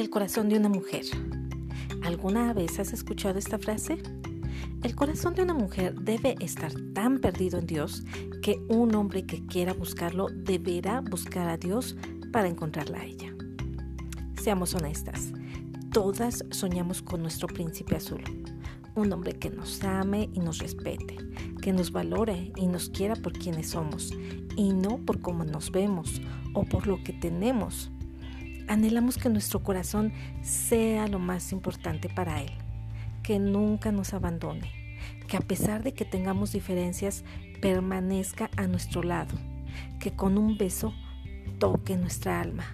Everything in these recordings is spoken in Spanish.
El corazón de una mujer. ¿Alguna vez has escuchado esta frase? El corazón de una mujer debe estar tan perdido en Dios que un hombre que quiera buscarlo deberá buscar a Dios para encontrarla a ella. Seamos honestas, todas soñamos con nuestro príncipe azul, un hombre que nos ame y nos respete, que nos valore y nos quiera por quienes somos y no por cómo nos vemos o por lo que tenemos Anhelamos que nuestro corazón sea lo más importante para Él, que nunca nos abandone, que a pesar de que tengamos diferencias, permanezca a nuestro lado, que con un beso toque nuestra alma,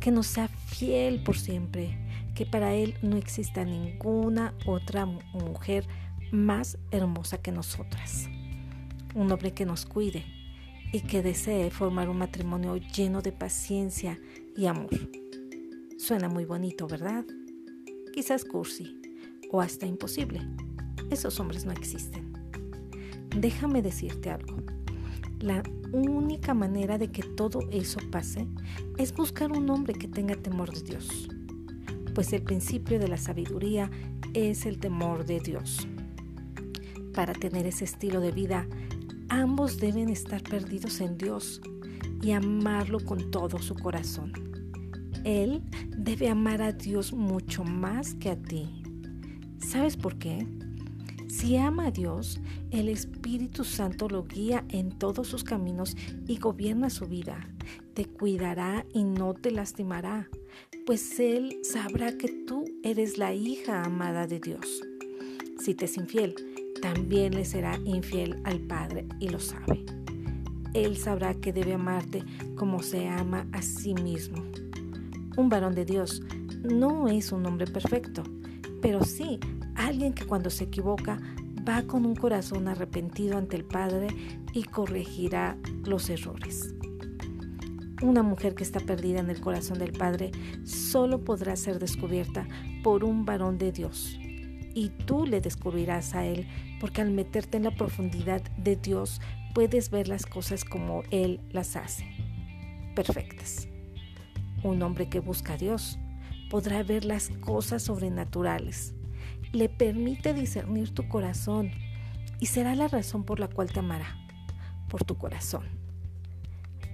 que nos sea fiel por siempre, que para Él no exista ninguna otra mujer más hermosa que nosotras. Un hombre que nos cuide y que desee formar un matrimonio lleno de paciencia y amor. Suena muy bonito, ¿verdad? Quizás cursi o hasta imposible. Esos hombres no existen. Déjame decirte algo. La única manera de que todo eso pase es buscar un hombre que tenga temor de Dios. Pues el principio de la sabiduría es el temor de Dios. Para tener ese estilo de vida, ambos deben estar perdidos en Dios y amarlo con todo su corazón. Él debe amar a Dios mucho más que a ti. ¿Sabes por qué? Si ama a Dios, el Espíritu Santo lo guía en todos sus caminos y gobierna su vida. Te cuidará y no te lastimará, pues Él sabrá que tú eres la hija amada de Dios. Si te es infiel, también le será infiel al Padre y lo sabe. Él sabrá que debe amarte como se ama a sí mismo. Un varón de Dios no es un hombre perfecto, pero sí alguien que cuando se equivoca va con un corazón arrepentido ante el Padre y corregirá los errores. Una mujer que está perdida en el corazón del Padre solo podrá ser descubierta por un varón de Dios. Y tú le descubrirás a Él porque al meterte en la profundidad de Dios puedes ver las cosas como Él las hace, perfectas. Un hombre que busca a Dios podrá ver las cosas sobrenaturales. Le permite discernir tu corazón y será la razón por la cual te amará, por tu corazón.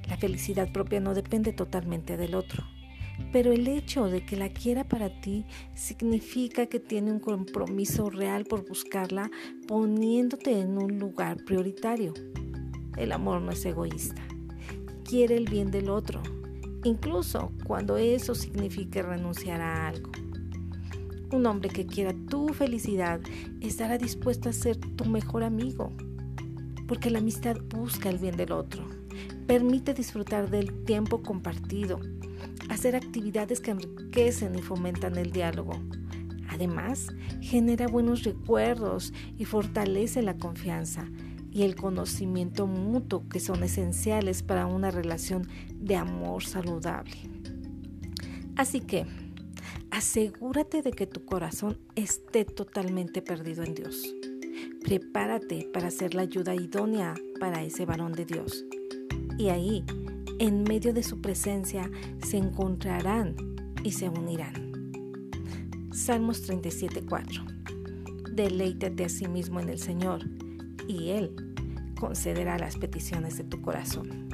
La felicidad propia no depende totalmente del otro, pero el hecho de que la quiera para ti significa que tiene un compromiso real por buscarla poniéndote en un lugar prioritario. El amor no es egoísta, quiere el bien del otro incluso cuando eso signifique renunciar a algo. Un hombre que quiera tu felicidad estará dispuesto a ser tu mejor amigo, porque la amistad busca el bien del otro, permite disfrutar del tiempo compartido, hacer actividades que enriquecen y fomentan el diálogo. Además, genera buenos recuerdos y fortalece la confianza y el conocimiento mutuo que son esenciales para una relación de amor saludable. Así que, asegúrate de que tu corazón esté totalmente perdido en Dios. Prepárate para ser la ayuda idónea para ese varón de Dios. Y ahí, en medio de su presencia, se encontrarán y se unirán. Salmos 37:4 Deleítate a sí mismo en el Señor y Él concederá las peticiones de tu corazón.